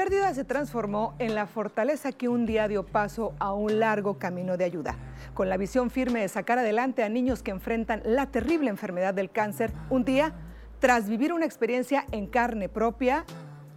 Pérdida se transformó en la fortaleza que un día dio paso a un largo camino de ayuda. Con la visión firme de sacar adelante a niños que enfrentan la terrible enfermedad del cáncer, un día, tras vivir una experiencia en carne propia,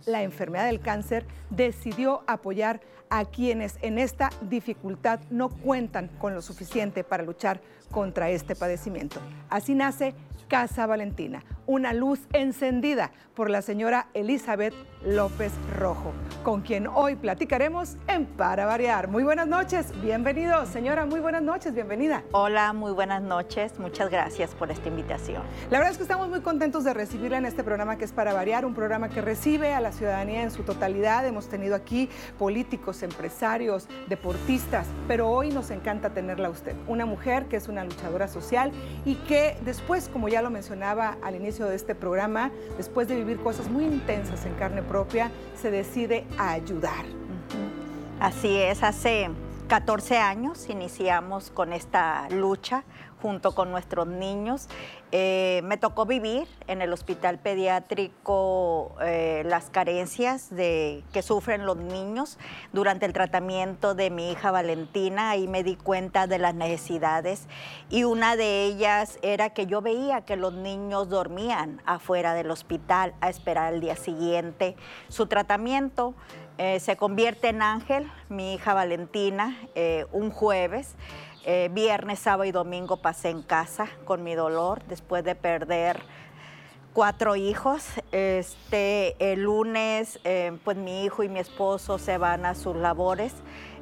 la enfermedad del cáncer decidió apoyar a quienes en esta dificultad no cuentan con lo suficiente para luchar contra este padecimiento. Así nace Casa Valentina, una luz encendida por la señora Elizabeth López Rojo, con quien hoy platicaremos en Para Variar. Muy buenas noches, bienvenido, señora, muy buenas noches, bienvenida. Hola, muy buenas noches, muchas gracias por esta invitación. La verdad es que estamos muy contentos de recibirla en este programa que es Para Variar, un programa que recibe a la ciudadanía en su totalidad. Hemos tenido aquí políticos, empresarios, deportistas, pero hoy nos encanta tenerla a usted, una mujer que es una luchadora social y que después, como ya lo mencionaba al inicio de este programa, después de vivir cosas muy intensas en carne propia, se decide a ayudar. Así es, hace 14 años iniciamos con esta lucha junto con nuestros niños. Eh, me tocó vivir en el hospital pediátrico eh, las carencias de, que sufren los niños durante el tratamiento de mi hija Valentina. y me di cuenta de las necesidades y una de ellas era que yo veía que los niños dormían afuera del hospital a esperar el día siguiente su tratamiento. Eh, se convierte en ángel mi hija Valentina un jueves. Eh, viernes, sábado y domingo pasé en casa con mi dolor después de perder cuatro hijos. Este, el lunes, eh, pues mi hijo y mi esposo se van a sus labores.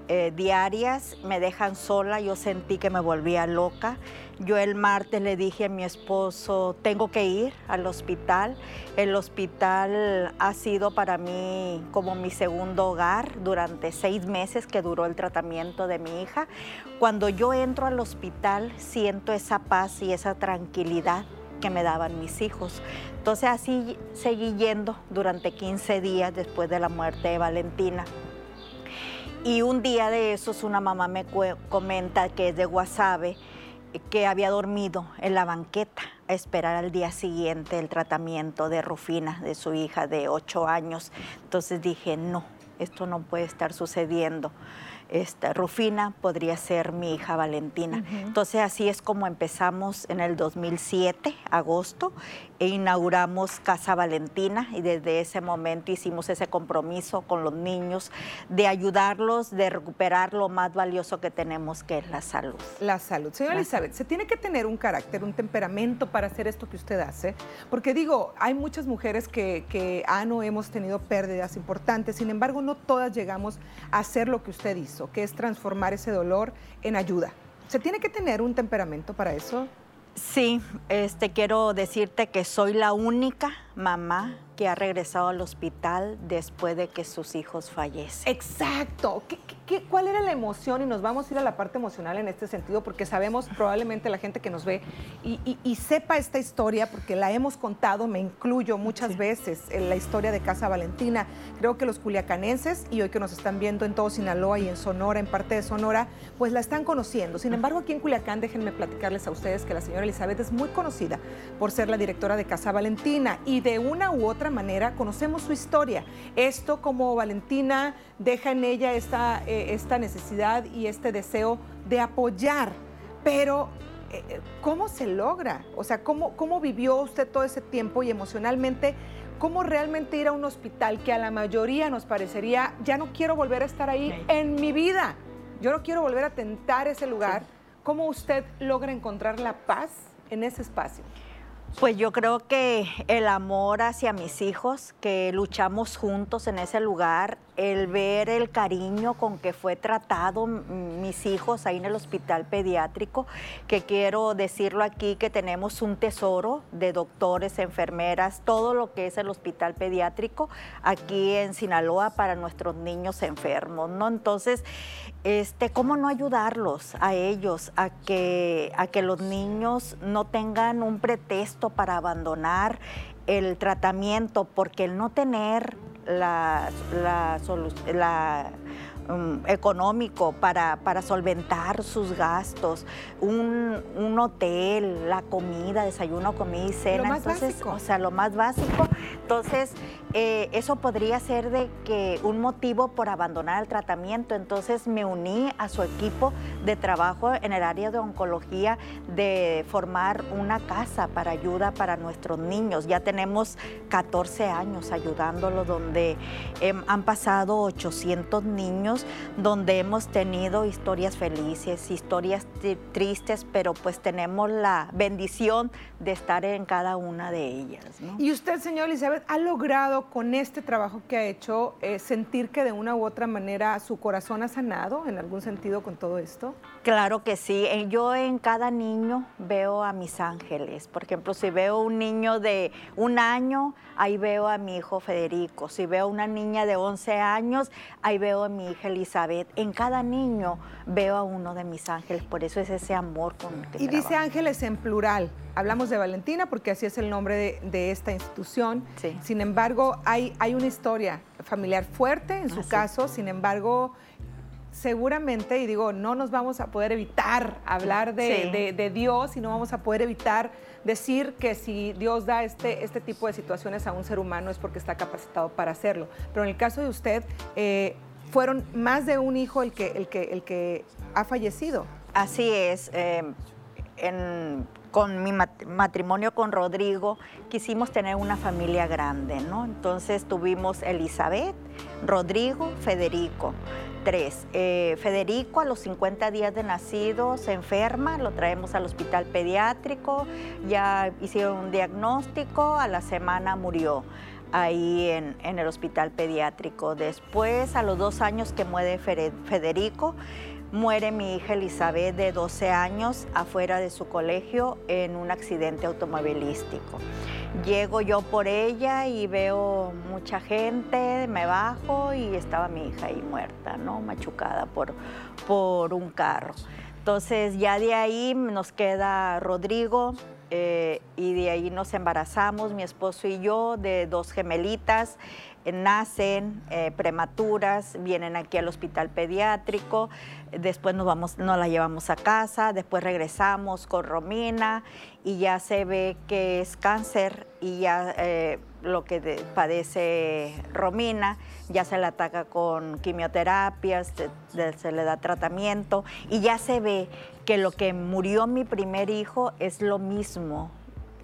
Eh, diarias, me dejan sola, yo sentí que me volvía loca. Yo el martes le dije a mi esposo, tengo que ir al hospital. El hospital ha sido para mí como mi segundo hogar durante seis meses que duró el tratamiento de mi hija. Cuando yo entro al hospital siento esa paz y esa tranquilidad que me daban mis hijos. Entonces así seguí yendo durante 15 días después de la muerte de Valentina. Y un día de esos una mamá me comenta que es de Guasave, que había dormido en la banqueta a esperar al día siguiente el tratamiento de Rufina, de su hija de 8 años. Entonces dije, no, esto no puede estar sucediendo esta, Rufina podría ser mi hija Valentina. Entonces así es como empezamos en el 2007, agosto, e inauguramos Casa Valentina y desde ese momento hicimos ese compromiso con los niños de ayudarlos, de recuperar lo más valioso que tenemos, que es la salud. La salud. Señora Elizabeth, se tiene que tener un carácter, un temperamento para hacer esto que usted hace, porque digo, hay muchas mujeres que, que han o hemos tenido pérdidas importantes, sin embargo no todas llegamos a hacer lo que usted hizo que es transformar ese dolor en ayuda. ¿Se tiene que tener un temperamento para eso? Sí, este, quiero decirte que soy la única mamá que ha regresado al hospital después de que sus hijos fallecen. Exacto. ¿Qué, cuál era la emoción? Y nos vamos a ir a la parte emocional en este sentido, porque sabemos probablemente la gente que nos ve y, sepa esta historia, porque la hemos contado, me incluyo muchas veces en la historia de Casa Valentina. Creo que los culiacanenses, y hoy que nos están viendo en todo Sinaloa y en Sonora, en parte de Sonora, pues la están conociendo. Sin embargo, aquí en Culiacán, déjenme platicarles a ustedes que la señora Elizabeth es muy conocida por ser la directora de Casa Valentina y de una u otra manera conocemos su historia. Esto como Valentina deja en ella esta, eh, esta necesidad y este deseo de apoyar, pero eh, eh, ¿cómo se logra? O sea, ¿cómo, ¿cómo vivió usted todo ese tiempo y emocionalmente? ¿Cómo realmente ir a un hospital que a la mayoría nos parecería, ya no quiero volver a estar ahí en mi vida? Yo no quiero volver a tentar ese lugar. ¿Cómo usted logra encontrar la paz en ese espacio? Pues yo creo que el amor hacia mis hijos, que luchamos juntos en ese lugar, el ver el cariño con que fue tratado mis hijos ahí en el hospital pediátrico, que quiero decirlo aquí que tenemos un tesoro de doctores, enfermeras, todo lo que es el hospital pediátrico aquí en Sinaloa para nuestros niños enfermos, ¿no? Entonces, este, ¿cómo no ayudarlos a ellos a que, a que los niños no tengan un pretexto para abandonar el tratamiento? Porque el no tener la, la, la um, económico para, para, solventar sus gastos, un, un, hotel, la comida, desayuno, comida y cena. Lo más básico. O sea, lo más básico. Entonces, eh, eso podría ser de que un motivo por abandonar el tratamiento. Entonces me uní a su equipo de trabajo en el área de oncología de formar una casa para ayuda para nuestros niños. Ya tenemos 14 años ayudándolo, donde em, han pasado 800 niños, donde hemos tenido historias felices, historias tristes, pero pues tenemos la bendición de estar en cada una de ellas. Y usted, señor Elizabeth, ha logrado con este trabajo que ha hecho eh, sentir que de una u otra manera su corazón ha sanado en algún sentido con todo esto? Claro que sí. Eh, yo en cada niño veo a mis ángeles. Por ejemplo, si veo un niño de un año, ahí veo a mi hijo Federico. Si veo una niña de 11 años, ahí veo a mi hija Elizabeth. En cada niño veo a uno de mis ángeles. Por eso es ese amor con el que Y dice ángeles en plural. Hablamos de Valentina porque así es el nombre de, esta institución. Sin embargo, hay, hay una historia familiar fuerte en su caso. Sin embargo, seguramente, y digo, no nos vamos a poder evitar hablar de, Dios y no vamos a poder evitar decir que si Dios da este, este tipo de situaciones a un ser humano es porque está capacitado para hacerlo. Pero en el caso de usted, eh, fueron más de un hijo el que, el que, el que ha fallecido. Así es. Eh, con mi matrimonio con Rodrigo quisimos tener una familia grande, ¿no? Entonces tuvimos Elizabeth, Rodrigo, Federico tres. Eh, Federico a los 50 días de nacido se enferma, lo traemos al hospital pediátrico, ya hicieron un diagnóstico, a la semana murió ahí en, en el hospital pediátrico. Después, a los dos años que muere Federico, muere mi hija Elizabeth de 12 años afuera de su colegio en un accidente automovilístico. Llego yo por ella y veo mucha gente, me bajo y estaba mi hija ahí muerta, ¿no? Machucada por, por un carro. Entonces ya de ahí nos queda Rodrigo eh, y de ahí nos embarazamos, mi esposo y yo, de dos gemelitas nacen eh, prematuras, vienen aquí al hospital pediátrico, después nos, vamos, la llevamos a casa, después regresamos con Romina y ya se ve que es cáncer y ya eh, lo que padece Romina, ya se le ataca con quimioterapias, se, le da tratamiento y ya se ve que lo que murió mi primer hijo es lo mismo,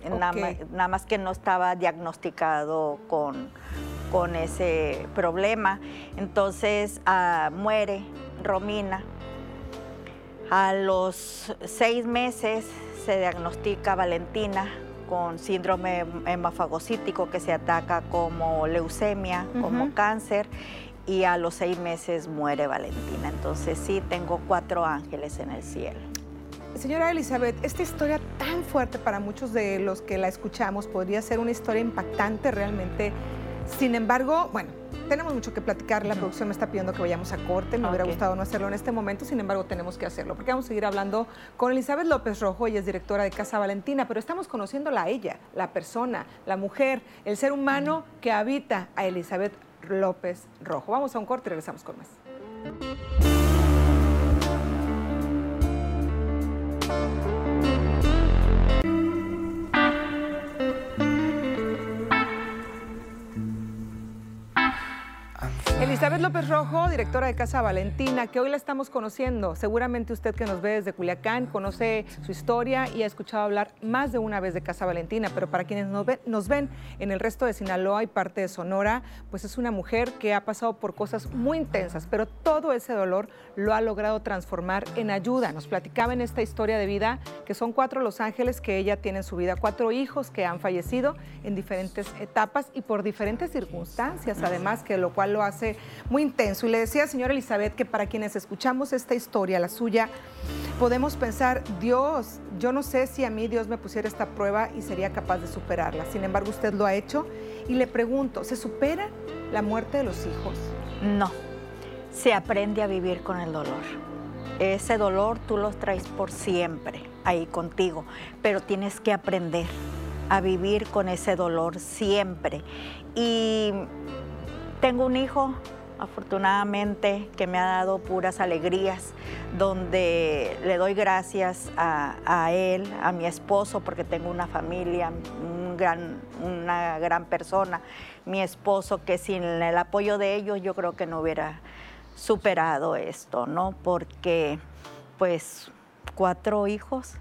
nada más que no estaba diagnosticado con con ese problema. Entonces ah, muere Romina. A los seis meses se diagnostica Valentina con síndrome hemafagocítico que se ataca como leucemia, como cáncer, y a los seis meses muere Valentina. Entonces sí, tengo cuatro ángeles en el cielo. Señora Elizabeth, esta historia tan fuerte para muchos de los que la escuchamos podría ser una historia impactante realmente sin embargo, bueno, tenemos mucho que platicar. La producción me está pidiendo que vayamos a corte. Me hubiera gustado no hacerlo en este momento, sin embargo, tenemos que hacerlo. Porque vamos a seguir hablando con Elizabeth López Rojo. Ella es directora de Casa Valentina, pero estamos conociéndola a ella, la persona, la mujer, el ser humano que habita a Elizabeth López Rojo. Vamos a un corte y regresamos con más. Thank you. Elizabeth López Rojo, directora de Casa Valentina, que hoy la estamos conociendo. Seguramente usted que nos ve desde Culiacán conoce su historia y ha escuchado hablar más de una vez de Casa Valentina, pero para quienes nos ven, en el resto de Sinaloa y parte de Sonora, pues es una mujer que ha pasado por cosas muy intensas, pero todo ese dolor lo ha logrado transformar en ayuda. Nos platicaba en esta historia de vida que son cuatro los ángeles que ella tiene en su vida, cuatro hijos que han fallecido en diferentes etapas y por diferentes circunstancias, además, que lo cual lo hace muy intenso. Y le decía, señora Elizabeth, que para quienes escuchamos esta historia, la suya, podemos pensar, Dios, yo no sé si a mí Dios me pusiera esta prueba y sería capaz de superarla. Sin embargo, usted lo ha hecho. Y le pregunto, ¿se supera la muerte de los hijos? No, se aprende a vivir con el dolor. Ese dolor tú lo traes por siempre ahí contigo, pero tienes que aprender a vivir con ese dolor siempre. Y tengo un hijo afortunadamente, que me ha dado puras alegrías, donde le doy gracias a, él, a mi esposo, porque tengo una familia, un gran, una gran persona, mi esposo, que sin el apoyo de ellos yo creo que no hubiera superado esto, ¿no? Porque, pues, cuatro hijos.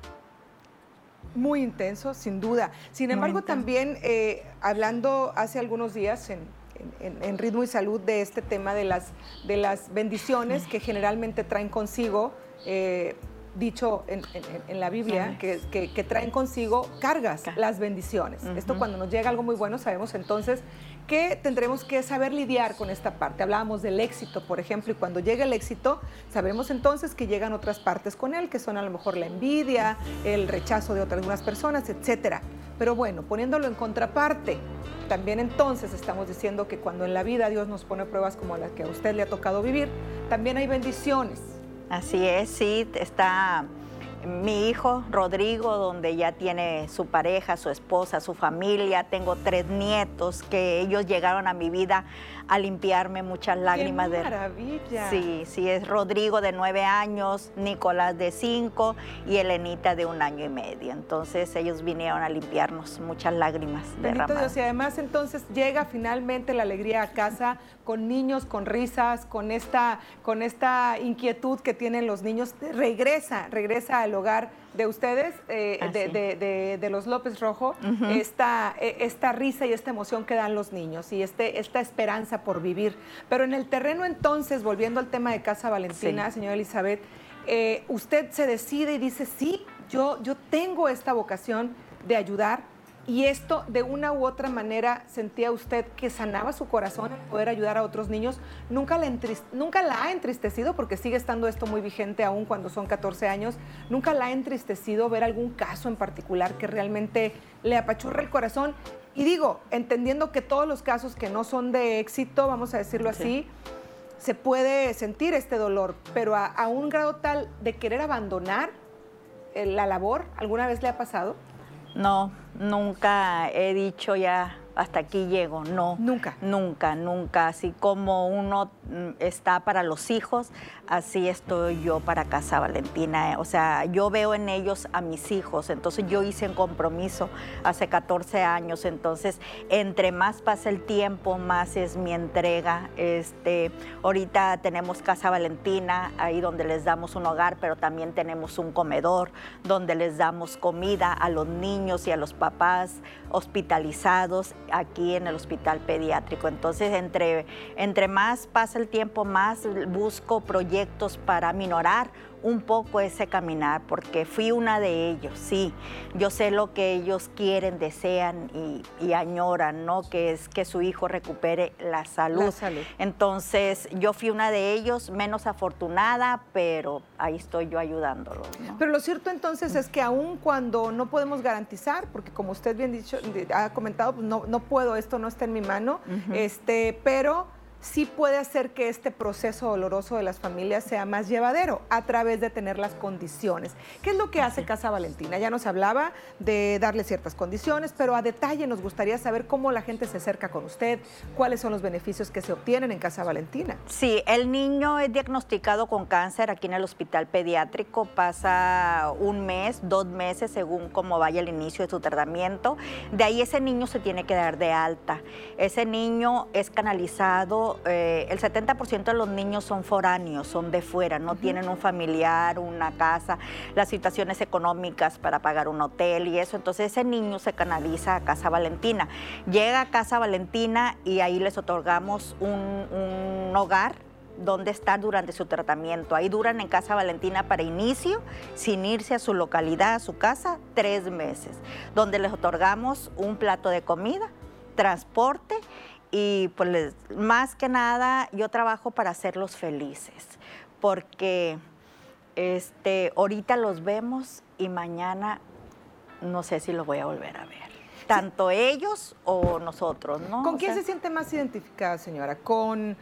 Muy intenso, sin duda. Sin embargo, también eh, hablando hace algunos días en, ritmo y salud de este tema de las, de las bendiciones que generalmente traen consigo, eh, dicho en, la Biblia, que, que, traen consigo cargas, las bendiciones. Esto cuando nos llega algo muy bueno, sabemos entonces que tendremos que saber lidiar con esta parte. Hablábamos del éxito, por ejemplo, y cuando llega el éxito, sabemos entonces que llegan otras partes con él, que son a lo mejor la envidia, el rechazo de otras algunas personas, etcétera. Pero bueno, poniéndolo en contraparte, también entonces estamos diciendo que cuando en la vida Dios nos pone pruebas como las que a usted le ha tocado vivir, también hay bendiciones. Así es, sí, está mi hijo Rodrigo, donde ya tiene su pareja, su esposa, su familia. Tengo tres nietos que ellos llegaron a mi vida a limpiarme muchas lágrimas. ¡Qué maravilla! Sí, sí, es Rodrigo de nueve años, Nicolás de cinco y Elenita de un año y medio. Entonces ellos vinieron a limpiarnos muchas lágrimas Bendito Dios, y además entonces llega finalmente la alegría a casa con niños, con risas, con esta, con esta inquietud que tienen los niños. Regresa, regresa al hogar de ustedes, eh, de, los López Rojo, esta, e, esta risa y esta emoción que dan los niños y este, esta esperanza por vivir. Pero en el terreno entonces, volviendo al tema de Casa Valentina, señora Elizabeth, eh, usted se decide y dice, sí, yo, yo tengo esta vocación de ayudar y esto, de una u otra manera, sentía usted que sanaba su corazón en poder ayudar a otros niños. ¿Nunca la, nunca la ha entristecido, porque sigue estando esto muy vigente aún cuando son 14 años, nunca la ha entristecido ver algún caso en particular que realmente le apachurra el corazón? Y digo, entendiendo que todos los casos que no son de éxito, vamos a decirlo así, se puede sentir este dolor, pero a, a un grado tal de querer abandonar eh, la labor, ¿alguna vez le ha pasado? No, nunca he dicho ya hasta aquí llego, no. Nunca. Nunca, nunca. Así como uno mm, está para los hijos, así estoy yo para Casa Valentina. O sea, yo veo en ellos a mis hijos, entonces yo hice un compromiso hace 14 años, entonces entre más pasa el tiempo, más es mi entrega. Este, ahorita tenemos Casa Valentina, ahí donde les damos un hogar, pero también tenemos un comedor donde les damos comida a los niños y a los papás hospitalizados aquí en el hospital pediátrico. Entonces, entre, entre más pasa el tiempo, más busco proyectos para minorar un poco ese caminar, porque fui una de ellos, sí. Yo sé lo que ellos quieren, desean y, añoran, ¿no? Que es que su hijo recupere la salud. Entonces, yo fui una de ellos, menos afortunada, pero ahí estoy yo ayudándolos. Pero lo cierto entonces es que aun cuando no podemos garantizar, porque como usted bien dicho, ha comentado, pues no, no puedo, esto no está en mi mano, este, pero sí puede hacer que este proceso doloroso de las familias sea más llevadero a través de tener las condiciones. ¿Qué es lo que hace Casa Valentina? Ya nos hablaba de darle ciertas condiciones, pero a detalle nos gustaría saber cómo la gente se acerca con usted, cuáles son los beneficios que se obtienen en Casa Valentina. Sí, el niño es diagnosticado con cáncer aquí en el hospital pediátrico, pasa un mes, dos meses según cómo vaya el inicio de su tratamiento. De ahí ese niño se tiene que dar de alta. Ese niño es canalizado eh, el 70% de los niños son foráneos, son de fuera, no tienen un familiar, una casa, las situaciones económicas para pagar un hotel y eso. Entonces ese niño se canaliza a Casa Valentina. Llega a Casa Valentina y ahí les otorgamos un, un hogar donde estar durante su tratamiento. Ahí duran en Casa Valentina para inicio, sin irse a su localidad, a su casa, tres meses, donde les otorgamos un plato de comida, transporte y pues más que nada yo trabajo para hacerlos felices, porque este, ahorita los vemos y mañana no sé si los voy a volver a ver. Tanto ellos o nosotros, ¿no? ¿Con quién se siente más identificada, señora? ¿Con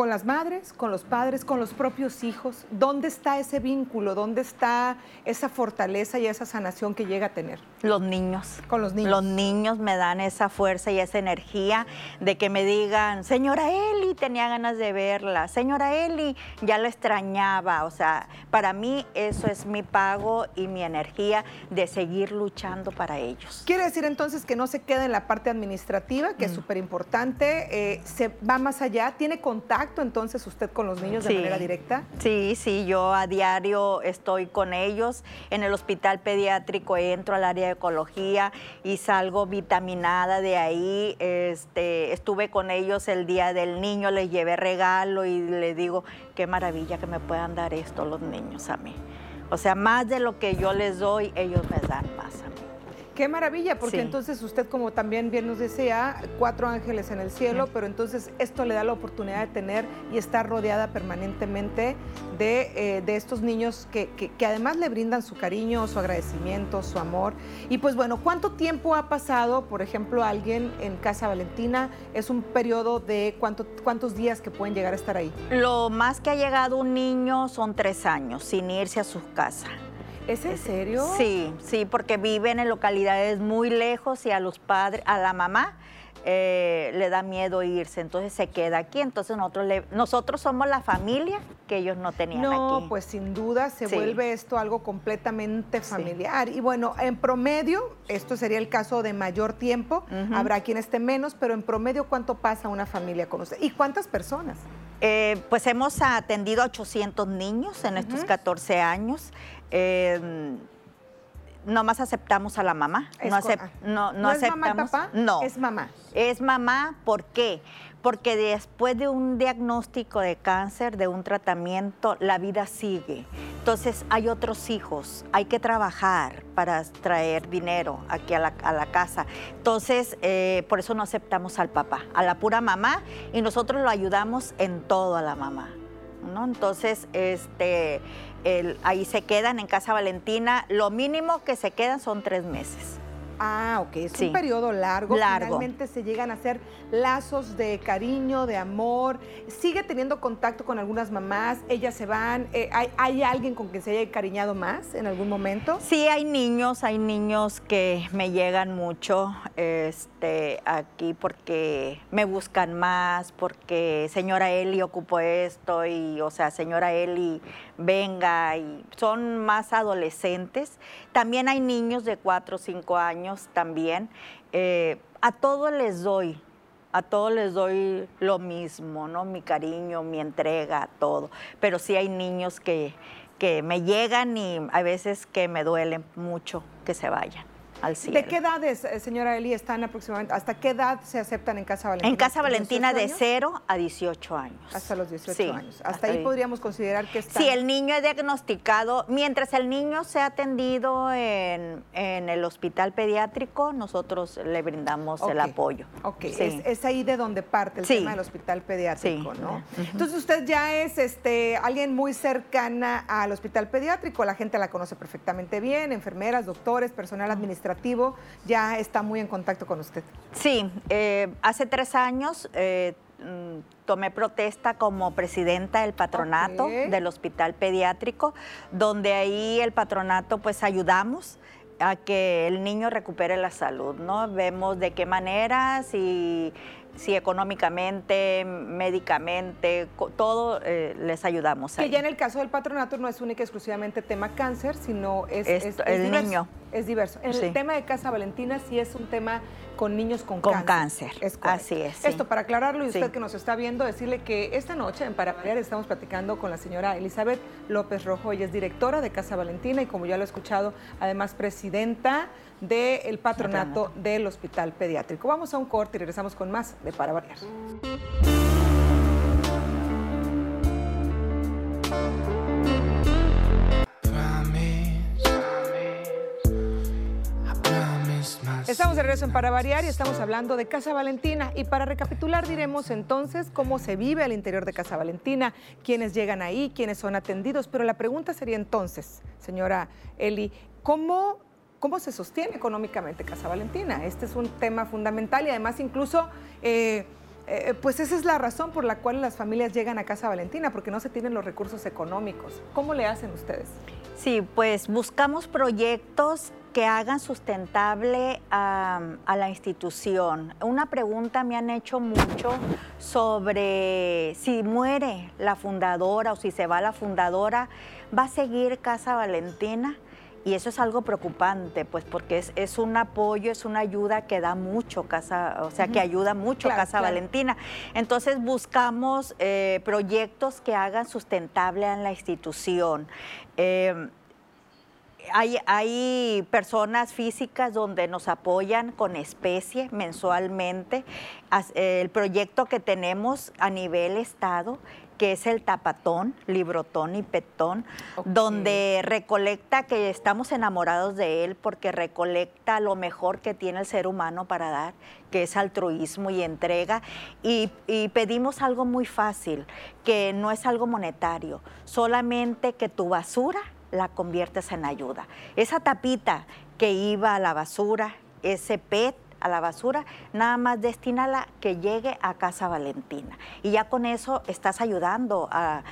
con las madres, con los padres, con los propios hijos? ¿Dónde está ese vínculo? ¿Dónde está esa fortaleza y esa sanación que llega a tener? Los niños. Con los niños. Los niños me dan esa fuerza y esa energía de que me digan, señora Eli, tenía ganas de verla, señora Eli, ya la extrañaba. O sea, para mí eso es mi pago y mi energía de seguir luchando para ellos. Quiere decir entonces que no se queda en la parte administrativa, que es mm. súper importante, eh, se va más allá, tiene contacto entonces usted con los niños de manera directa? Sí, sí, yo a diario estoy con ellos. En el hospital pediátrico entro al área de ecología y salgo vitaminada de ahí. Este, estuve con ellos el día del niño, les llevé regalo y les digo, qué maravilla que me puedan dar esto los niños a mí. O sea, más de lo que yo les doy, ellos me dan más a mí. Qué maravilla, porque entonces usted, como también bien nos decía, cuatro ángeles en el cielo, pero entonces esto le da la oportunidad de tener y estar rodeada permanentemente de, eh, estos niños que, además le brindan su cariño, su agradecimiento, su amor. Y pues bueno, ¿cuánto tiempo ha pasado, por ejemplo, alguien en Casa Valentina? ¿Es un periodo de cuánto, cuántos días que pueden llegar a estar ahí? Lo más que ha llegado un niño son tres años sin irse a su casa. ¿Es en serio? Sí, sí, porque viven en localidades muy lejos y a los padres, a la mamá eh, le da miedo irse, entonces se queda aquí. Entonces nosotros, nosotros somos la familia que ellos no tenían aquí. No, pues sin duda se vuelve esto algo completamente familiar. Y bueno, en promedio, esto sería el caso de mayor tiempo, habrá quien esté menos, pero en promedio, ¿cuánto pasa una familia con usted? ¿Y cuántas personas? Eh, pues hemos atendido a 800 niños en estos 14 años. Eh, nomás aceptamos a la mamá. no, no, es mamá papá? No. Es mamá. Es mamá, ¿por qué? Porque después de un diagnóstico de cáncer, de un tratamiento, la vida sigue. Entonces hay otros hijos, hay que trabajar para traer dinero aquí a la, casa. Entonces, eh, por eso no aceptamos al papá, a la pura mamá, y nosotros lo ayudamos en todo a la mamá. ¿no? Entonces, este, ahí se quedan en Casa Valentina. Lo mínimo que se quedan son tres meses. Ah, ok, es un periodo largo. largo. Finalmente se llegan a hacer lazos de cariño, de amor. Sigue teniendo contacto con algunas mamás, ellas se van. Eh, ¿hay, alguien con quien se haya encariñado más en algún momento? Sí, hay niños, hay niños que me llegan mucho este, aquí porque me buscan más, porque señora Eli ocupó esto y, o sea, señora Eli, venga, y son más adolescentes. También hay niños de 4 o 5 años también. Eh, a todos les doy, a todos les doy lo mismo, ¿no? Mi cariño, mi entrega, todo. Pero sí hay niños que, que me llegan y a veces que me duelen mucho que se vayan. ¿De qué edades, eh, señora Eli, están aproximadamente? ¿Hasta qué edad se aceptan en Casa Valentina? En Casa Valentina de 0 a 18 años. Hasta los 18 años. Hasta, ahí, podríamos considerar que está. Si el niño es diagnosticado, mientras el niño sea atendido en, el hospital pediátrico, nosotros le brindamos el apoyo. Ok, es, ahí de donde parte el tema del hospital pediátrico, ¿no? Entonces usted ya es este, alguien muy cercana al hospital pediátrico, la gente la conoce perfectamente bien, enfermeras, doctores, personal administrativo ya está muy en contacto con usted. Sí, eh, hace tres años eh, mm, tomé protesta como presidenta del patronato del hospital pediátrico, donde ahí el patronato pues ayudamos a que el niño recupere la salud, ¿no? Vemos de qué manera, si si económicamente, médicamente, todo eh, les ayudamos. Que ya en el caso del patronato no es única y exclusivamente tema cáncer, sino es, el diverso, niño. Es diverso. En el tema de Casa Valentina sí es un tema con niños con, con cáncer. Es Así es. Esto para aclararlo y usted que nos está viendo, decirle que esta noche en Para estamos platicando con la señora Elizabeth López Rojo. Ella es directora de Casa Valentina y como ya lo he escuchado, además presidenta del patronato, del Hospital Pediátrico. Vamos a un corte y regresamos con más de Para Variar. Estamos de regreso en Para Variar y estamos hablando de Casa Valentina. Y para recapitular diremos entonces cómo se vive al interior de Casa Valentina, quiénes llegan ahí, quiénes son atendidos. Pero la pregunta sería entonces, señora Eli, ¿cómo ¿Cómo se sostiene económicamente Casa Valentina? Este es un tema fundamental y además incluso... Eh, eh, pues esa es la razón por la cual las familias llegan a Casa Valentina, porque no se tienen los recursos económicos. ¿Cómo le hacen ustedes? Sí, pues buscamos proyectos que hagan sustentable a, la institución. Una pregunta me han hecho mucho sobre si muere la fundadora o si se va la fundadora, ¿va a seguir Casa Valentina? Y eso es algo preocupante, pues porque es, un apoyo, es una ayuda que da mucho Casa, o sea, que ayuda mucho Casa Valentina. Entonces buscamos eh, proyectos que hagan sustentable a la institución. Eh, hay, hay, personas físicas donde nos apoyan con especie mensualmente. El proyecto que tenemos a nivel estado que es el tapatón, librotón y petón, donde recolecta que estamos enamorados de él porque recolecta lo mejor que tiene el ser humano para dar, que es altruismo y entrega. Y, y pedimos algo muy fácil, que no es algo monetario, solamente que tu basura la conviertes en ayuda. Esa tapita que iba a la basura, ese PET a la basura, nada más destínala que llegue a Casa Valentina. Y ya con eso estás ayudando a,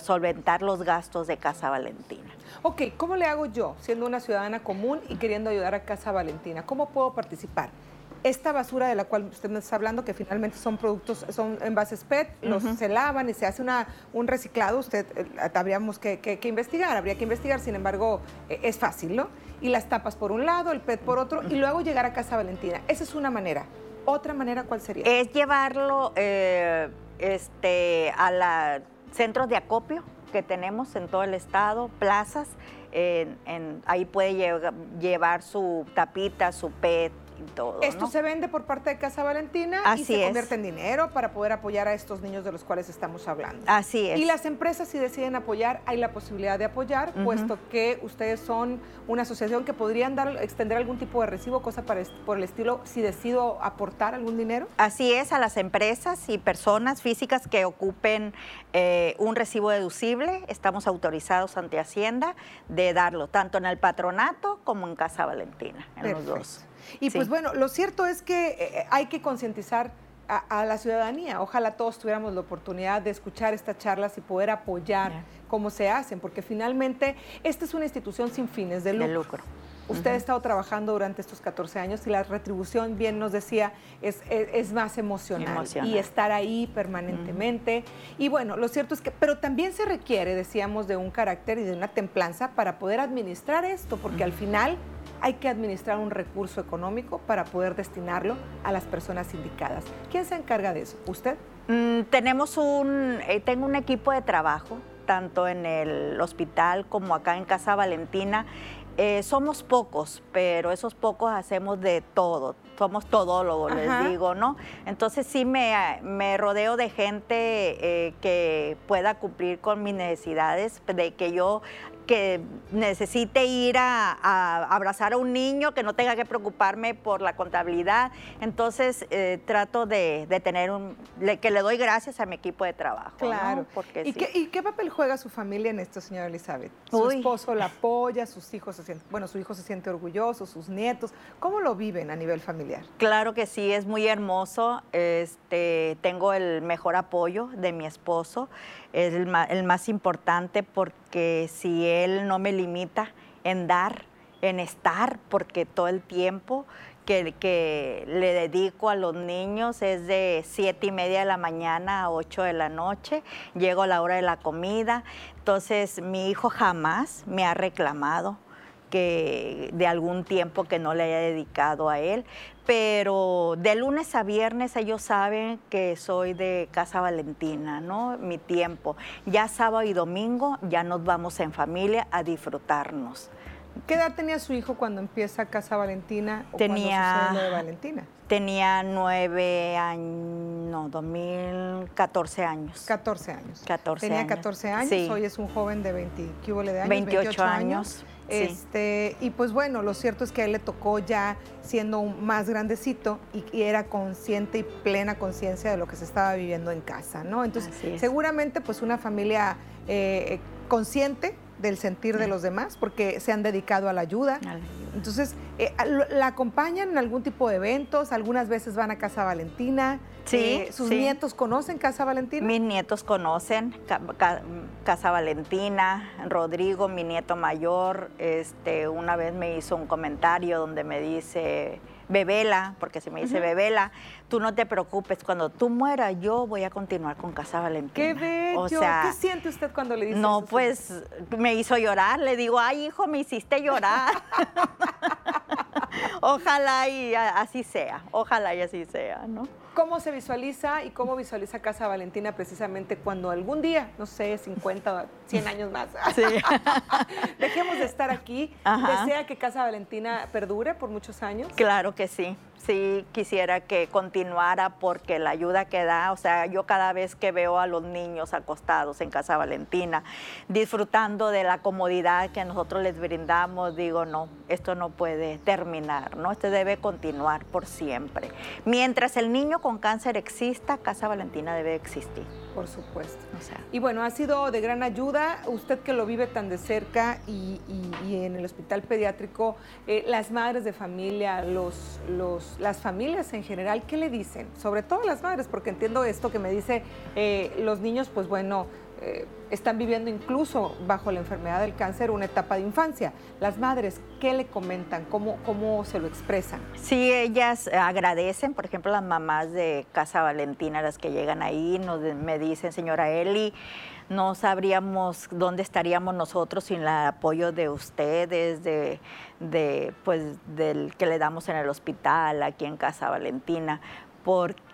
solventar los gastos de Casa Valentina. Ok, ¿cómo le hago yo, siendo una ciudadana común y queriendo ayudar a Casa Valentina? ¿Cómo puedo participar? esta basura de la cual usted me está hablando, que finalmente son productos, son envases PET, los se lavan y se hace una, un reciclado, usted eh, habríamos que, investigar, habría que investigar, sin embargo, eh, es fácil, ¿no? Y las tapas por un lado, el PET por otro, y luego llegar a Casa Valentina. Esa es una manera. ¿Otra manera cuál sería? Es llevarlo eh, este, a los centros de acopio que tenemos en todo el estado, plazas, ahí puede llevar su tapita, su PET, esto se vende por parte de Casa Valentina y se convierte en dinero para poder apoyar a estos niños de los cuales estamos hablando. Así es. Y las empresas si deciden apoyar, hay la posibilidad de apoyar, puesto que ustedes son una asociación que podrían dar, extender algún tipo de recibo, cosa por el estilo, si decido aportar algún dinero. Así es, a las empresas y personas físicas que ocupen eh, un recibo deducible, estamos autorizados ante Hacienda de darlo, tanto en el patronato como en Casa Valentina, en los dos. Y pues bueno, lo cierto es que eh, eh, hay que concientizar a, la ciudadanía. Ojalá todos tuviéramos la oportunidad de escuchar estas charlas y poder apoyar cómo se hacen, porque finalmente esta es una institución sin fines de lucro. Usted ha estado trabajando durante estos 14 años y la retribución, bien nos decía, es, es, más emocional, y estar ahí permanentemente. Y bueno, lo cierto es que, pero también se requiere, decíamos, de un carácter y de una templanza para poder administrar esto, porque al final hay que administrar un recurso económico para poder destinarlo a las personas indicadas. ¿Quién se encarga de eso? ¿Usted? Mm, tenemos un, eh, tengo un equipo de trabajo, tanto en el hospital como acá en Casa Valentina. Eh, somos pocos, pero esos pocos hacemos de todo. Somos todólogos, les digo, ¿no? Entonces sí me, me rodeo de gente eh, que pueda cumplir con mis necesidades, de que yo que necesite ir a, abrazar a un niño, que no tenga que preocuparme por la contabilidad. Entonces eh, trato de, tener un, que le doy gracias a mi equipo de trabajo. Claro. Porque ¿Y, qué, ¿Y, qué, papel juega su familia en esto, señora Elizabeth? Su esposo la apoya, sus hijos se sienten, bueno, su hijo se siente orgulloso, sus nietos. ¿Cómo lo viven a nivel familiar? Claro que sí, es muy hermoso. Este, tengo el mejor apoyo de mi esposo es el más, importante porque si Él no me limita en dar, en estar, porque todo el tiempo que, le dedico a los niños es de siete y media de la mañana a 8 de la noche, llego a la hora de la comida, entonces mi hijo jamás me ha reclamado que de algún tiempo que no le haya dedicado a él, pero de lunes a viernes ellos saben que soy de Casa Valentina, ¿no? Mi tiempo. Ya sábado y domingo ya nos vamos en familia a disfrutarnos. ¿Qué edad tenía su hijo cuando empieza Casa Valentina o tenía, cuando de Valentina? Tenía nueve años, no, 2014 años. 14 años. 14 tenía 14 años, hoy es un joven de 20, ¿qué de años? 28, años. Este, y pues bueno, lo cierto es que a él le tocó ya siendo más grandecito y, era consciente y plena conciencia de lo que se estaba viviendo en casa, ¿no? Entonces, seguramente pues una familia eh, consciente del sentir de los demás porque se han dedicado a la ayuda. Entonces, eh, ¿la acompañan en algún tipo de eventos? Algunas veces van a Casa Valentina. Sí. Eh, ¿Sus nietos conocen Casa Valentina? Mis nietos conocen Casa Valentina. Rodrigo, mi nieto mayor, este, una vez me hizo un comentario donde me dice Bebela, porque se me dice Bebela, tú no te preocupes, cuando tú mueras yo voy a continuar con Casa Valentina. ¡Qué bello! O sea, ¿Qué siente usted cuando le dice no, No, pues me hizo llorar, le digo, ay hijo, me hiciste llorar. ojalá y así sea, ojalá y así sea, ¿no? ¿Cómo se visualiza y cómo visualiza Casa Valentina precisamente cuando algún día, no sé, 50, 100 años más, dejemos de estar aquí? ¿Desea que Casa Valentina perdure por muchos años? Claro que sí sí quisiera que continuara porque la ayuda que da, o sea, yo cada vez que veo a los niños acostados en Casa Valentina, disfrutando de la comodidad que nosotros les brindamos, digo, no, esto no puede terminar, ¿no? Esto debe continuar por siempre. Mientras el niño con cáncer exista, Casa Valentina debe existir. Por supuesto. y bueno, ha sido de gran ayuda, usted que lo vive tan de cerca y, en el hospital pediátrico, eh, las madres de familia, los, los, las familias en general, ¿qué le dicen? Sobre todo las madres, porque entiendo esto que me dice, eh, los niños, pues bueno, eh, están viviendo incluso bajo la enfermedad del cáncer una etapa de infancia. Las madres, ¿qué le comentan? ¿Cómo, cómo se lo expresan? Sí, ellas agradecen, por ejemplo, las mamás de Casa Valentina, las que llegan ahí, nos, me dicen, señora Eli, no sabríamos dónde estaríamos nosotros sin el apoyo de ustedes, de, de, pues, del que le damos en el hospital, aquí en Casa Valentina porque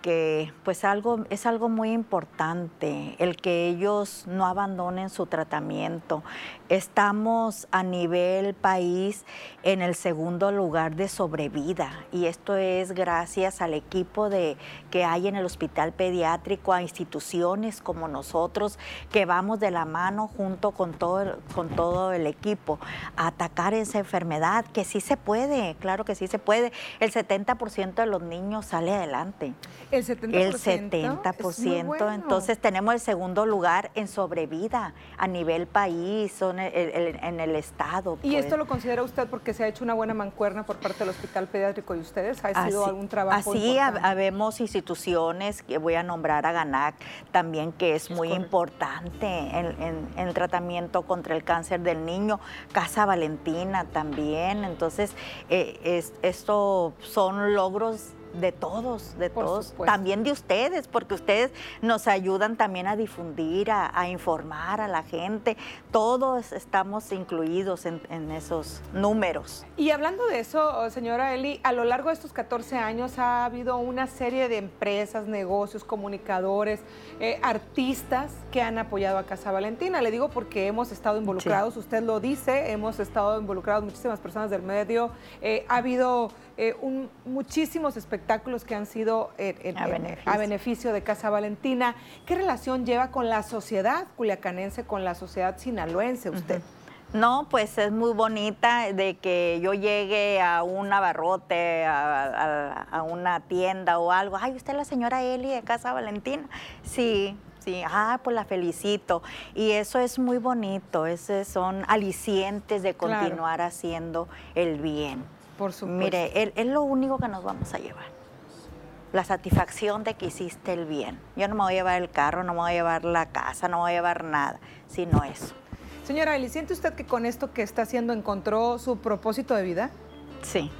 pues algo es algo muy importante el que ellos no abandonen su tratamiento. Estamos a nivel país en el segundo lugar de sobrevida y esto es gracias al equipo de que hay en el hospital pediátrico, a instituciones como nosotros que vamos de la mano junto con todo con todo el equipo a atacar esa enfermedad que sí se puede, claro que sí se puede. El 70% de los niños sale adelante. El 70%. El 70%. Entonces tenemos el segundo lugar en sobrevida a nivel país o en el, Estado. ¿Y esto pues. lo considera usted porque se ha hecho una buena mancuerna por parte del Hospital Pediátrico y ustedes? ¿Ha sido algún trabajo? Así habemos instituciones, que voy a nombrar a GANAC también, que es, muy importante en, el tratamiento contra el cáncer del niño. Casa Valentina también. Entonces, eh, esto son logros de todos, de todos, también de ustedes, porque ustedes nos ayudan también a difundir, a, informar a la gente. Todos estamos incluidos en, esos números. Y hablando de eso, señora Eli, a lo largo de estos 14 años ha habido una serie de empresas, negocios, comunicadores, eh, artistas que han apoyado a Casa Valentina. Le digo porque hemos estado involucrados, usted lo dice, hemos estado involucrados muchísimas personas del medio. Eh, ha habido eh, muchísimos espectáculos que han sido a, beneficio. de Casa Valentina. ¿Qué relación lleva con la sociedad culiacanense, con la sociedad sinaloense usted? No, pues es muy bonita de que yo llegue a un abarrote, a, una tienda o algo. Ay, usted es la señora Eli de Casa Valentina. Sí, sí, ah, pues la felicito. Y eso es muy bonito, esos son alicientes de continuar haciendo el bien. Mire, es, lo único que nos vamos a llevar. La satisfacción de que hiciste el bien. Yo no me voy a llevar el carro, no me voy a llevar la casa, no me voy a llevar nada, sino eso. Señora Eli, ¿siente usted que con esto que está haciendo encontró su propósito de vida? Sí.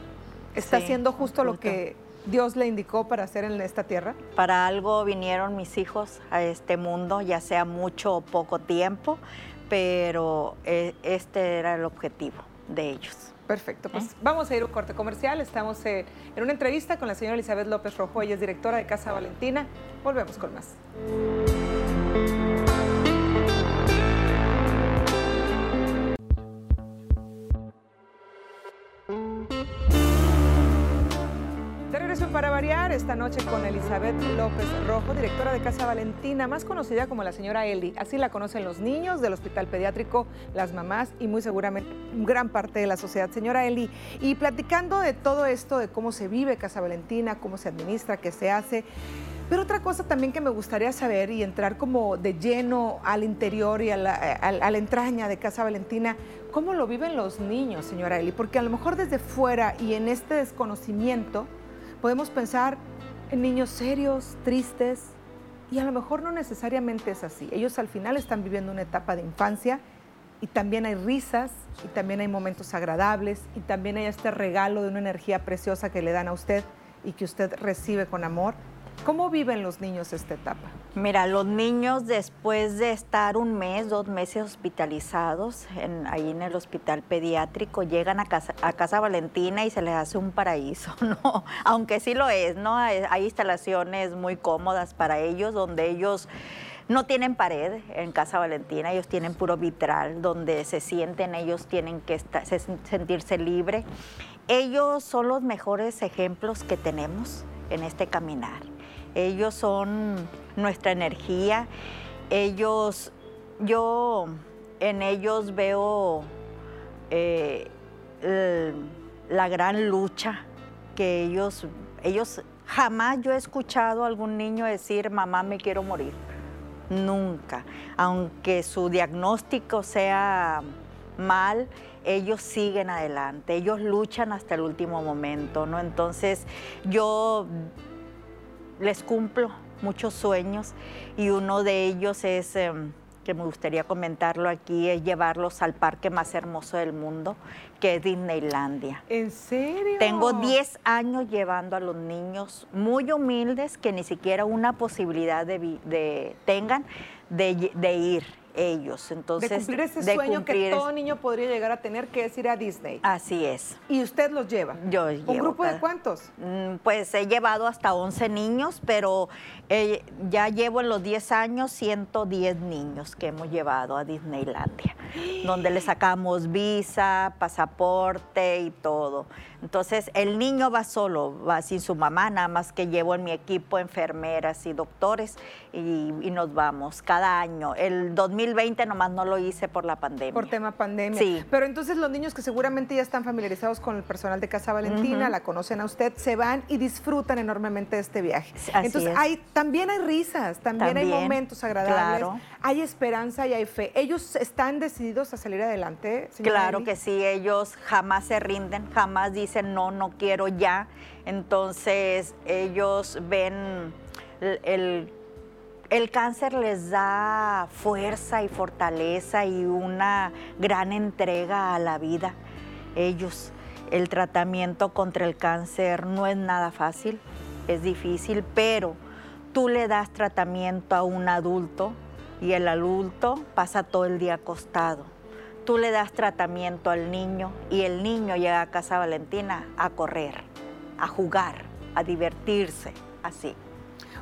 ¿Está haciendo justo lo que Dios le indicó para hacer en esta tierra? Para algo vinieron mis hijos a este mundo, ya sea mucho o poco tiempo, pero eh, este era el objetivo de ellos. Perfecto, pues ¿Eh? vamos a ir a un corte comercial. Estamos en una entrevista con la señora Elizabeth López Rojo, ella es directora de Casa Valentina. Volvemos con más. Para variar esta noche con Elizabeth López Rojo, directora de Casa Valentina, más conocida como la señora Eli. Así la conocen los niños del hospital pediátrico, las mamás y muy seguramente gran parte de la sociedad. Señora Eli, y platicando de todo esto, de cómo se vive Casa Valentina, cómo se administra, qué se hace, Pero otra cosa también que me gustaría saber y entrar como de lleno al interior y a la, a la entraña de Casa Valentina, ¿cómo lo viven los niños, señora Eli? Porque a lo mejor desde fuera y en este desconocimiento podemos pensar en niños serios, tristes, y a lo mejor no necesariamente es así. Ellos al final están viviendo una etapa de infancia y también hay risas y también hay momentos agradables y también hay este regalo de una energía preciosa que le dan a usted y que usted recibe con amor. ¿Cómo viven los niños esta etapa? Mira, los niños después de estar un mes, dos meses hospitalizados en, ahí en el hospital pediátrico, llegan a casa, a casa Valentina y se les hace un paraíso, ¿no? Aunque sí lo es, ¿no? Hay, hay instalaciones muy cómodas para ellos donde ellos no tienen pared en Casa Valentina, ellos tienen puro vitral, donde se sienten, ellos tienen que sentirse libre. Ellos son los mejores ejemplos que tenemos en este caminar. Ellos son nuestra energía. Ellos, yo en ellos veo eh, la gran lucha que ellos, ellos, jamás yo he escuchado a algún niño decir, mamá, me quiero morir. Nunca. Aunque su diagnóstico sea mal, ellos siguen adelante, ellos luchan hasta el último momento, ¿no? Entonces, yo les cumplo muchos sueños y uno de ellos es, em, que me gustaría comentarlo aquí, es llevarlos al parque más hermoso del mundo, que es Disneylandia. ¿En serio? Tengo 10 años llevando a los niños muy humildes que ni siquiera una posibilidad de, tengan de ir ellos. Entonces, de cumplir ese sueño que todo niño podría llegar a tener, que es ir a Disney. Así es. ¿Y usted los lleva? Yo ¿Un grupo de cuántos? Mm, pues he llevado hasta 11 niños, pero eh, ya llevo en los 10 años 110 niños que hemos llevado a Disneylandia, donde le sacamos visa, pasaporte y todo. Entonces, el niño va solo, va sin su mamá, nada más que llevo en mi equipo enfermeras y doctores y, y nos vamos cada año. El 2000 2020 nomás no lo hice por la pandemia. Por tema pandemia. Sí. Pero entonces los niños que seguramente ya están familiarizados con el personal de Casa Valentina, la conocen a usted, se van y disfrutan enormemente de este viaje. entonces hay, también hay risas, también, hay momentos agradables, hay esperanza y hay fe. ¿Ellos están decididos a salir adelante? Claro que sí, ellos jamás se rinden, jamás dicen no, no quiero ya. Entonces ellos ven el el cáncer les da fuerza y fortaleza y una gran entrega a la vida. Ellos, el tratamiento contra el cáncer no es nada fácil, es difícil, pero tú le das tratamiento a un adulto y el adulto pasa todo el día acostado. Tú le das tratamiento al niño y el niño llega a casa Valentina a correr, a jugar, a divertirse, así.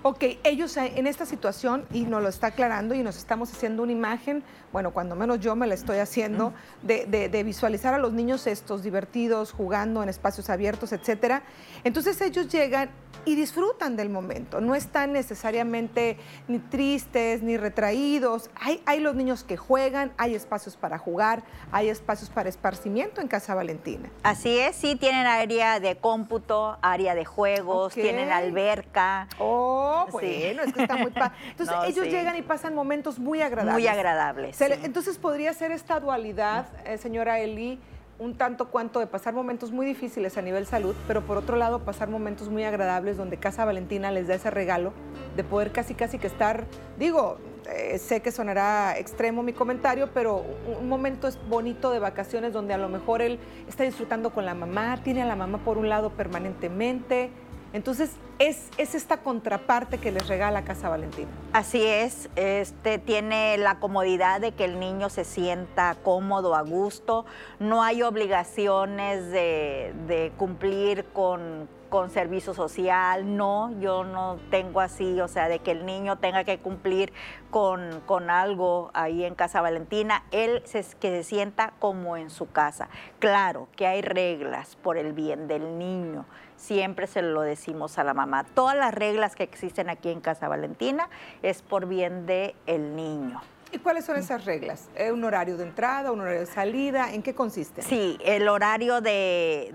Ok, ellos en esta situación, y nos lo está aclarando y nos estamos haciendo una imagen, bueno, cuando menos yo me la estoy haciendo, de, de, visualizar a los niños estos divertidos, jugando en espacios abiertos, etcétera. Entonces ellos llegan y disfrutan del momento, no están necesariamente ni tristes ni retraídos. Hay, hay los niños que juegan, hay espacios para jugar, hay espacios para esparcimiento en Casa Valentina. Así es, sí, tienen área de cómputo, área de juegos, tienen alberca. Oh, bueno, es que está muy Entonces ellos llegan y pasan momentos muy agradables. Muy agradables. Entonces podría ser esta dualidad, eh, señora Eli, un tanto cuanto de pasar momentos muy difíciles a nivel salud, pero por otro lado pasar momentos muy agradables donde Casa Valentina les da ese regalo de poder casi casi que estar, digo, eh, sé que sonará extremo mi comentario, pero un momento es bonito de vacaciones donde a lo mejor él está disfrutando con la mamá, tiene a la mamá por un lado permanentemente, entonces, es, esta contraparte que les regala Casa Valentina. Así es, este tiene la comodidad de que el niño se sienta cómodo, a gusto, no hay obligaciones de, cumplir con, servicio social, no, yo no tengo así, o sea, de que el niño tenga que cumplir con, con algo ahí en Casa Valentina, él se, que se sienta como en su casa. Claro que hay reglas por el bien del niño siempre se lo decimos a la mamá. Todas las reglas que existen aquí en Casa Valentina es por bien del el niño. ¿Y cuáles son esas reglas? ¿Un horario de entrada, un horario de salida? ¿En qué consiste? Sí, el horario de,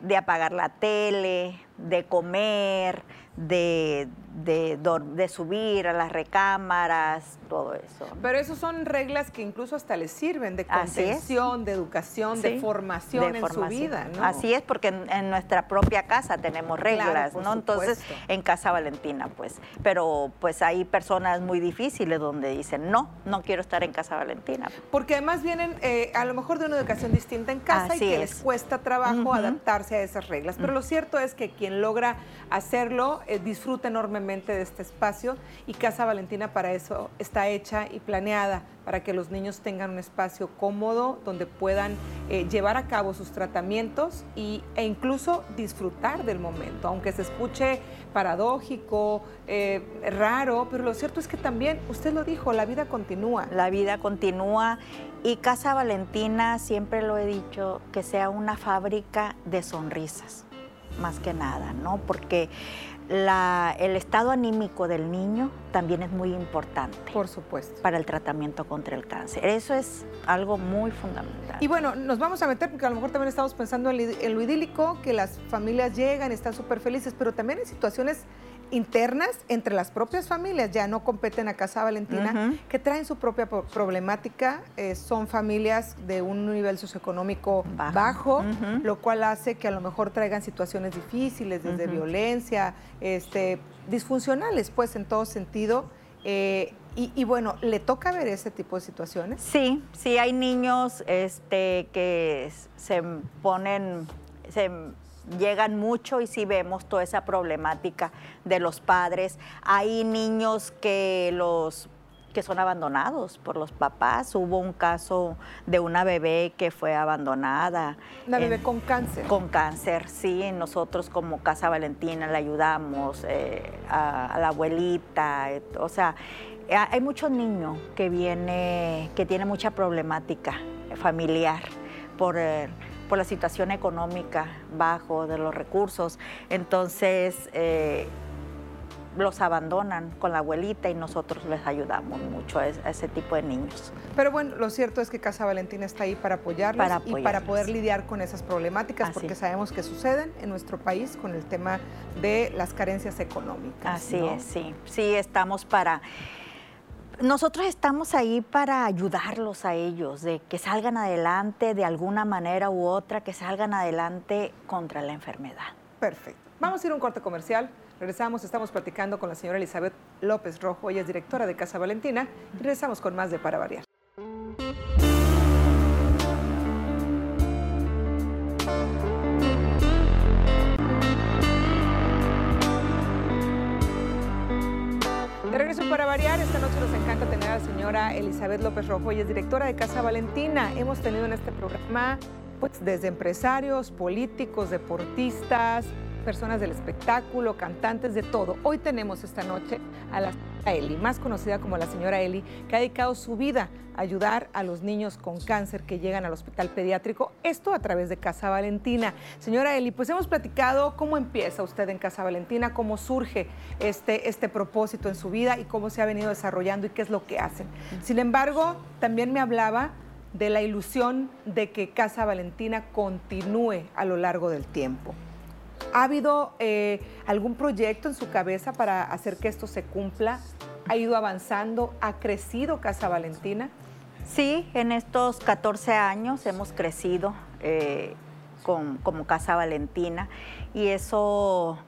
de, apagar la tele, de comer, de, de, subir a las recámaras, todo eso. Pero eso son reglas que incluso hasta les sirven de contención, de educación, de formación en su vida, ¿no? Así es, porque en, nuestra propia casa tenemos reglas, ¿no? Entonces, en Casa Valentina, pues. Pero pues hay personas muy difíciles donde dicen, no, no quiero estar en Casa Valentina. Porque además vienen eh, a lo mejor de una educación distinta en casa y que les cuesta trabajo adaptarse a esas reglas. Pero lo cierto es que quien logra hacerlo eh, disfruta enormemente de este espacio y Casa Valentina para eso está hecha y planeada para que los niños tengan un espacio cómodo donde puedan eh, llevar a cabo sus tratamientos y, e incluso disfrutar del momento, aunque se escuche paradójico, eh, raro, pero lo cierto es que también, usted lo dijo, la vida continúa. La vida continúa y Casa Valentina, siempre lo he dicho, que sea una fábrica de sonrisas, más que nada, ¿no? Porque el estado anímico del niño también es muy importante. Por supuesto. Para el tratamiento contra el cáncer. Eso es algo muy fundamental. Y bueno, nos vamos a meter porque a lo mejor también estamos pensando en lo idílico, que las familias llegan, están súper felices, pero también en situaciones internas entre las propias familias, ya no competen a Casa Valentina, que traen su propia problemática, eh, son familias de un nivel socioeconómico bajo, lo cual hace que a lo mejor traigan situaciones difíciles, desde violencia, este, disfuncionales, pues en todo sentido. Eh, y, bueno, ¿le toca ver ese tipo de situaciones? Sí, sí hay niños este, que se ponen, se llegan mucho y sí vemos toda esa problemática de los padres. Hay niños que los que son abandonados por los papás. Hubo un caso de una bebé que fue abandonada. Una bebé con cáncer. Con cáncer, sí. Nosotros como Casa Valentina le ayudamos eh, a, la abuelita. o sea, hay muchos niños que viene, que tiene mucha problemática familiar por por la situación económica bajo de los recursos. Entonces, eh, los abandonan con la abuelita y nosotros les ayudamos mucho a, ese tipo de niños. Pero bueno, lo cierto es que Casa Valentina está ahí para apoyarlos, y para poder lidiar con esas problemáticas, porque sabemos que suceden en nuestro país con el tema de las carencias económicas. Así es, sí. Sí, estamos para nosotros estamos ahí para ayudarlos a ellos, de que salgan adelante de alguna manera u otra, que salgan adelante contra la enfermedad. Perfecto. Vamos a ir a un corte comercial. Regresamos, estamos platicando con la señora Elizabeth López Rojo, ella es directora de Casa Valentina, regresamos con más de Para Variar. De regreso para variar, esta noche nos encanta tener a la señora Elizabeth López Rojo, ella es directora de Casa Valentina. Hemos tenido en este programa pues desde empresarios, políticos, deportistas, personas del espectáculo, cantantes, de todo. Hoy tenemos esta noche a la señora Eli, más conocida como la señora Eli, que ha dedicado su vida a ayudar a los niños con cáncer que llegan al hospital pediátrico, esto a través de Casa Valentina. Señora Eli, pues hemos platicado cómo empieza usted en Casa Valentina, cómo surge este, este propósito en su vida y cómo se ha venido desarrollando y qué es lo que hacen. Sin embargo, también me hablaba de la ilusión de que Casa Valentina continúe a lo largo del tiempo. ¿Ha habido eh, algún proyecto en su cabeza para hacer que esto se cumpla? ¿Ha ido avanzando? ¿Ha crecido Casa Valentina? Sí, en estos 14 años hemos crecido eh, como Casa Valentina y eso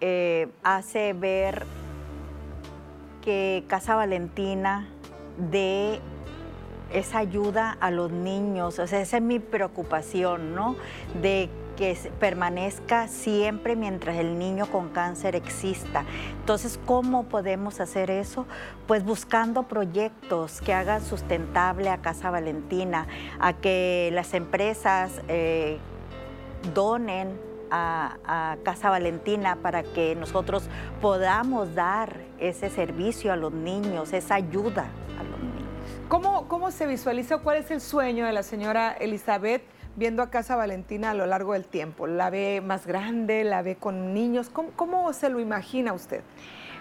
eh, hace ver que Casa Valentina dé esa ayuda a los niños, o sea, esa es mi preocupación, ¿no? De que permanezca siempre mientras el niño con cáncer exista. Entonces, ¿cómo podemos hacer eso? Pues buscando proyectos que hagan sustentable a Casa Valentina, a que las empresas eh, donen a, Casa Valentina para que nosotros podamos dar ese servicio a los niños, esa ayuda a los niños. ¿Cómo, cómo se visualiza? ¿Cuál es el sueño de la señora Elizabeth? Viendo a Casa Valentina a lo largo del tiempo? ¿La ve más grande? ¿La ve con niños? ¿Cómo, se lo imagina usted?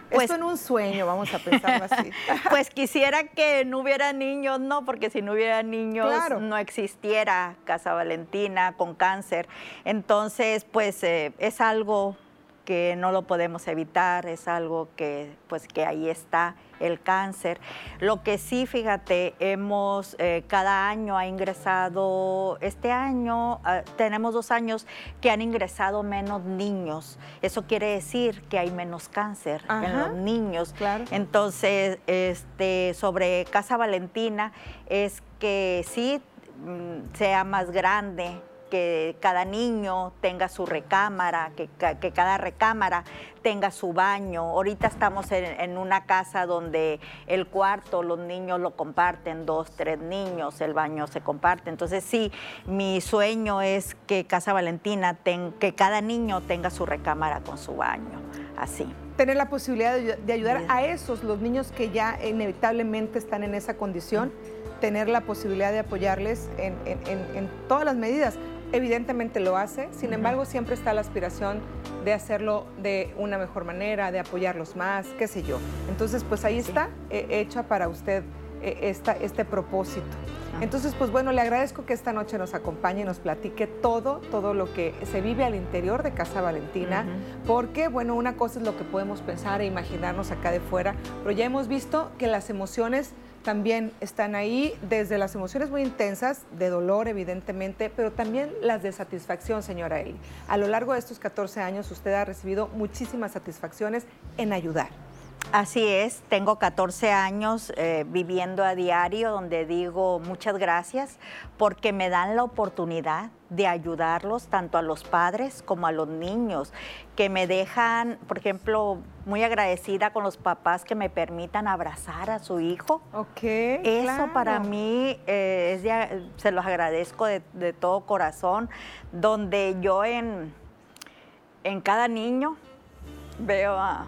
Pues, Esto en un sueño, vamos a pensarlo así. pues quisiera que no hubiera niños, no, porque si no hubiera niños no existiera Casa Valentina con cáncer. Entonces, pues eh, es algo que no lo podemos evitar, es algo que pues que ahí está el cáncer. Lo que sí, fíjate, hemos eh, cada año ha ingresado, este año ah, tenemos dos años que han ingresado menos niños. Eso quiere decir que hay menos cáncer en los niños. Claro. Entonces, este, sobre Casa Valentina es que sí mm, sea más grande, que cada niño tenga su recámara, que, cada recámara tenga su baño. Ahorita estamos en, una casa donde el cuarto los niños lo comparten, dos, tres niños, el baño se comparte. Entonces sí, mi sueño es que Casa Valentina, que cada niño tenga su recámara con su baño, así. Tener la posibilidad de, ayudar a esos, los niños que ya inevitablemente están en esa condición, tener la posibilidad de apoyarles en todas las medidas evidentemente lo hace, sin embargo siempre está la aspiración de hacerlo de una mejor manera, de apoyarlos más, qué sé yo. Entonces, pues ahí está eh, hecha para usted eh, este propósito. Ah. Entonces, pues bueno, le agradezco que esta noche nos acompañe y nos platique todo, todo lo que se vive al interior de Casa Valentina, porque, bueno, una cosa es lo que podemos pensar e imaginarnos acá de fuera, pero ya hemos visto que las emociones también están ahí desde las emociones muy intensas, de dolor evidentemente, pero también las de satisfacción, señora Eli. A lo largo de estos 14 años usted ha recibido muchísimas satisfacciones en ayudar. Así es, tengo 14 años eh, viviendo a diario donde digo muchas gracias porque me dan la oportunidad de ayudarlos tanto a los padres como a los niños, que me dejan, por ejemplo, muy agradecida con los papás que me permitan abrazar a su hijo. Ok. Eso para mí eh, se los agradezco de, todo corazón, donde yo en, en cada niño veo a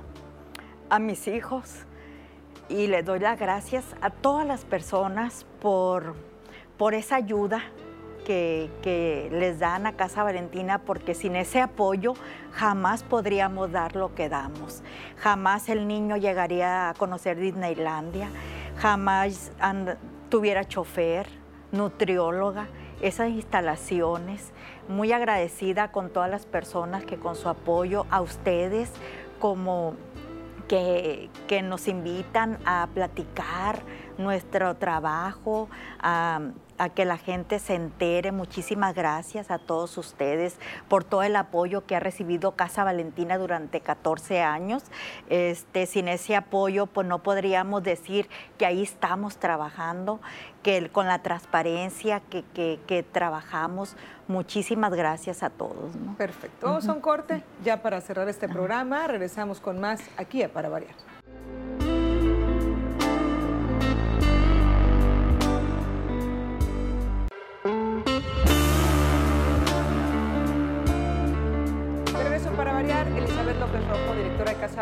a mis hijos y le doy las gracias a todas las personas por, por esa ayuda que, que, les dan a Casa Valentina, porque sin ese apoyo jamás podríamos dar lo que damos. Jamás el niño llegaría a conocer Disneylandia, jamás tuviera chofer, nutrióloga, esas instalaciones. Muy agradecida con todas las personas que con su apoyo a ustedes como que, nos invitan a platicar nuestro trabajo, a, que la gente se entere. Muchísimas gracias a todos ustedes por todo el apoyo que ha recibido Casa Valentina durante 14 años. Este, sin ese apoyo, pues no podríamos decir que ahí estamos trabajando, que con la transparencia que, que trabajamos Muchísimas gracias a todos. Perfecto. Vamos a un corte ya para cerrar este programa. Regresamos con más aquí a Para Variar.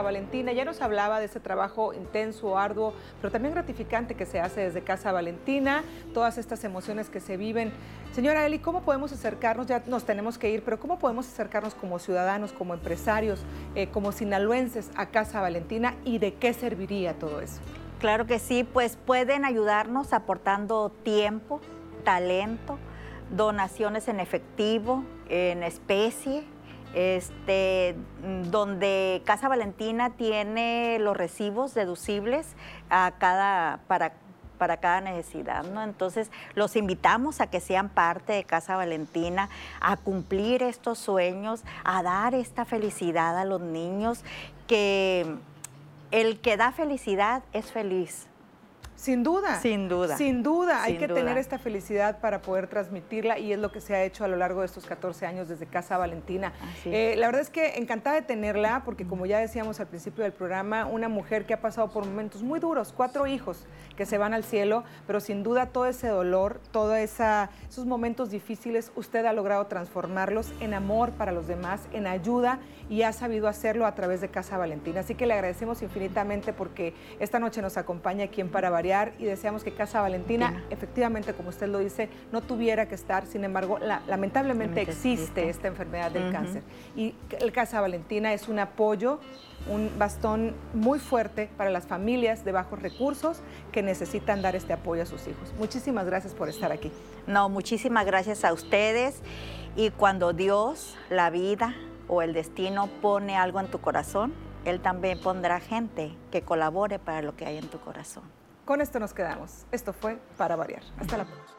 Valentina. Ya nos hablaba de ese trabajo intenso, arduo, pero también gratificante que se hace desde Casa Valentina, todas estas emociones que se viven. Señora Eli, ¿cómo podemos acercarnos? Ya nos tenemos que ir, pero ¿cómo podemos acercarnos como ciudadanos, como empresarios, eh, como sinaloenses a Casa Valentina y de qué serviría todo eso? Claro que sí, pues pueden ayudarnos aportando tiempo, talento, donaciones en efectivo, en especie, este, donde Casa Valentina tiene los recibos deducibles a cada, para, para cada necesidad, ¿no? Entonces, los invitamos a que sean parte de Casa Valentina, a cumplir estos sueños, a dar esta felicidad a los niños, que el que da felicidad es feliz. Sin duda. Sin duda. Sin duda. Hay que tener esta felicidad para poder transmitirla y es lo que se ha hecho a lo largo de estos 14 años desde Casa Valentina. Eh, la verdad es que encantada de tenerla porque como ya decíamos al principio del programa, una mujer que ha pasado por momentos muy duros, cuatro hijos que se van al cielo, pero sin duda todo ese dolor, todos esos momentos difíciles, usted ha logrado transformarlos en amor para los demás, en ayuda y ha sabido hacerlo a través de Casa Valentina. Así que le agradecemos infinitamente porque esta noche nos acompaña aquí en Y deseamos que Casa Valentina, efectivamente, como usted lo dice, no tuviera que estar. Sin embargo, lamentablemente existe, esta enfermedad del cáncer. Y el Casa Valentina es un apoyo, un bastón muy fuerte para las familias de bajos recursos que necesitan dar este apoyo a sus hijos. Muchísimas gracias por estar aquí. No, muchísimas gracias a ustedes. Y cuando Dios, la vida, o el destino pone algo en tu corazón, Él también pondrá gente que colabore para lo que hay en tu corazón. Con esto nos quedamos. Esto fue Para Variar. Hasta la próxima.